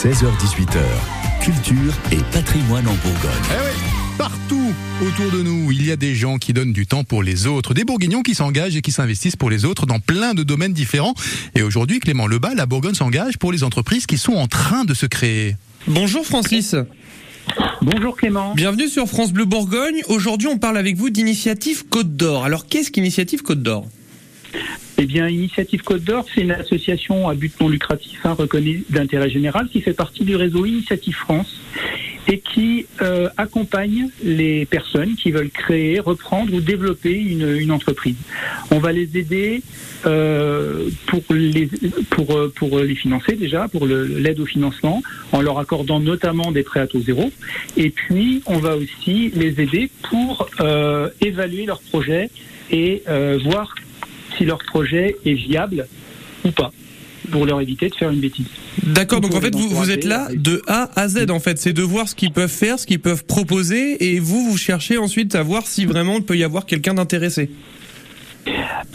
16h18h, culture et patrimoine en Bourgogne. Eh oui, partout autour de nous, il y a des gens qui donnent du temps pour les autres, des bourguignons qui s'engagent et qui s'investissent pour les autres dans plein de domaines différents. Et aujourd'hui, Clément Lebas, la Bourgogne s'engage pour les entreprises qui sont en train de se créer. Bonjour Francis. Bonjour Clément. Bienvenue sur France Bleu Bourgogne. Aujourd'hui, on parle avec vous d'Initiative Côte d'Or. Alors, qu'est-ce qu'Initiative Côte d'Or? Eh bien, Initiative Côte d'Or, c'est une association à but non lucratif hein, reconnue d'intérêt général qui fait partie du réseau Initiative France et qui euh, accompagne les personnes qui veulent créer, reprendre ou développer une, entreprise. On va les aider euh, pour, les, pour, euh, pour les financer déjà, pour l'aide au financement, en leur accordant notamment des prêts à taux zéro. Et puis, on va aussi les aider pour évaluer leur projet et voir si leur projet est viable ou pas, pour leur éviter de faire une bêtise. D'accord, donc en fait, vous, vous êtes là de A à Z, en fait. C'est de voir ce qu'ils peuvent faire, ce qu'ils peuvent proposer, et vous, vous cherchez ensuite à voir si vraiment il peut y avoir quelqu'un d'intéressé.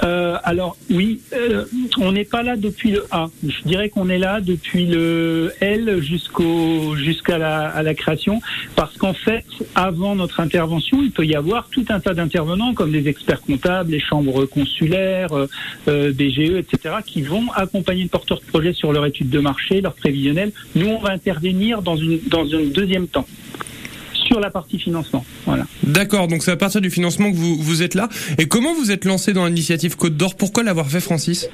Euh, alors oui, euh, on n'est pas là depuis le A. Je dirais qu'on est là depuis le L jusqu'au jusqu'à la, création, parce qu'en fait, avant notre intervention, il peut y avoir tout un tas d'intervenants comme les experts comptables, les chambres consulaires, euh, BGE, etc., qui vont accompagner le porteur de projet sur leur étude de marché, leur prévisionnel. Nous, on va intervenir dans une dans un deuxième temps sur la partie financement. Voilà. D'accord, donc c'est à partir du financement que vous, vous êtes là. Et comment vous êtes lancé dans l'initiative Côte d'Or? Pourquoi l'avoir fait, Francis?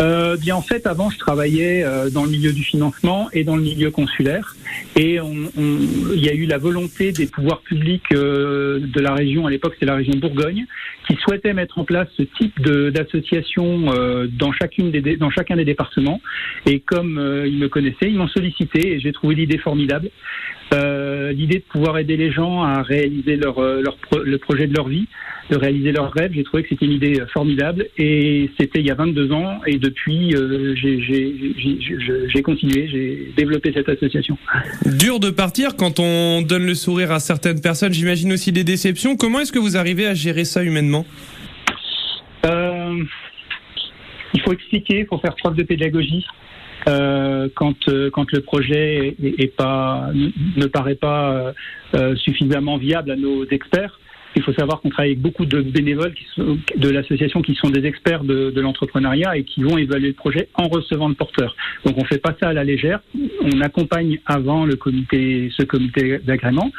Euh, bien en fait, avant, je travaillais euh, dans le milieu du financement et dans le milieu consulaire. Et il y a eu la volonté des pouvoirs publics euh, de la région, à l'époque c'est la région Bourgogne, qui souhaitait mettre en place ce type d'association dans, chacune des, dans chacun des départements. Et comme ils me connaissaient, ils m'ont sollicité et j'ai trouvé l'idée formidable. Euh, l'idée de pouvoir aider les gens à réaliser leur, euh, leur le projet de leur vie, de réaliser leurs rêves. J'ai trouvé que c'était une idée euh, formidable et c'était il y a 22 ans et depuis euh, j'ai- continué, j'ai développé cette association. Dur de partir quand on donne le sourire à certaines personnes. J'imagine aussi des déceptions. Comment est-ce que vous arrivez à gérer ça humainement? Euh, il faut expliquer, il faut faire preuve de pédagogie. Euh, quand euh, quand le projet est, pas ne, ne paraît pas euh, euh, suffisamment viable à nos experts, il faut savoir qu'on travaille avec beaucoup de bénévoles de l'association qui sont des experts de, l'entrepreneuriat et qui vont évaluer le projet en recevant le porteur. Donc on fait pas ça à la légère. On accompagne avant le comité, ce comité d'agrément,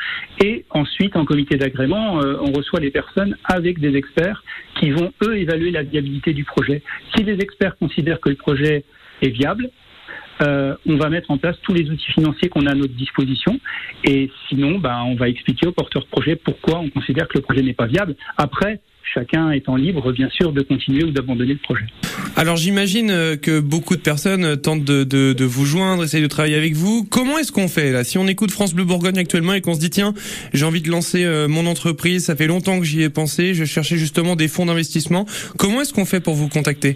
et ensuite en comité d'agrément, euh, on reçoit les personnes avec des experts qui vont eux évaluer la viabilité du projet. Si les experts considèrent que le projet est viable, euh, on va mettre en place tous les outils financiers qu'on a à notre disposition. Et sinon, ben, on va expliquer aux porteurs de projet pourquoi on considère que le projet n'est pas viable. Après, chacun étant libre, bien sûr, de continuer ou d'abandonner le projet. Alors j'imagine euh, que beaucoup de personnes euh, tentent de, de, de vous joindre, essayent de travailler avec vous. Comment est-ce qu'on fait là? Si on écoute France Bleu Bourgogne actuellement et qu'on se dit tiens, j'ai envie de lancer euh, mon entreprise, ça fait longtemps que j'y ai pensé, je cherchais justement des fonds d'investissement. Comment est-ce qu'on fait pour vous contacter?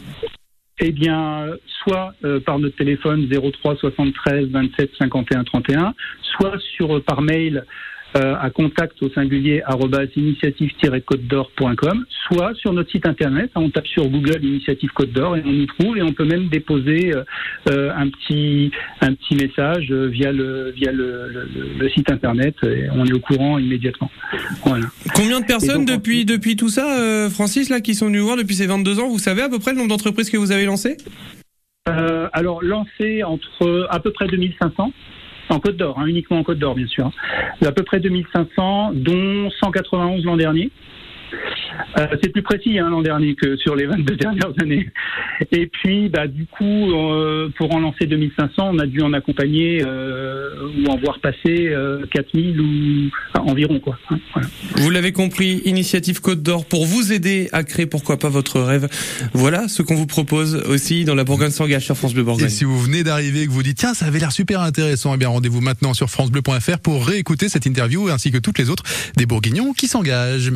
Eh bien, soit euh, par notre téléphone 03 73 27 51 31, soit sur euh, par mail euh, à contact au singulier initiative-côte d'or.com, soit sur notre site internet. On tape sur Google Initiative Côte d'Or et on y trouve et on peut même déposer euh, euh, un petit un petit message via le via le, le- le- le site internet et on est au courant immédiatement. Voilà. Combien de personnes donc, depuis depuis tout ça, euh, Francis, là, qui sont venus vous voir depuis ces 22 ans Vous savez à peu près le nombre d'entreprises que vous avez lancées? Euh, alors lancé entre à peu près 2500 en Côte d'Or, hein, uniquement en Côte d'Or bien sûr. À peu près 2500, dont 191 l'an dernier. Euh, c'est plus précis hein, l'an dernier que sur les 22 dernières années. Et puis, bah, du coup, euh, pour en lancer 2500, on a dû en accompagner euh, ou en voir passer euh, 4000 ou enfin, environ quoi. hein, voilà. Vous l'avez compris, Initiative Côte d'Or pour vous aider à créer pourquoi pas votre rêve. Voilà ce qu'on vous propose aussi dans la Bourgogne s'engage sur France Bleu Bourgogne. Et si vous venez d'arriver et que vous dites tiens ça avait l'air super intéressant, eh bien rendez-vous maintenant sur francebleu.fr pour réécouter cette interview ainsi que toutes les autres des bourguignons qui s'engagent.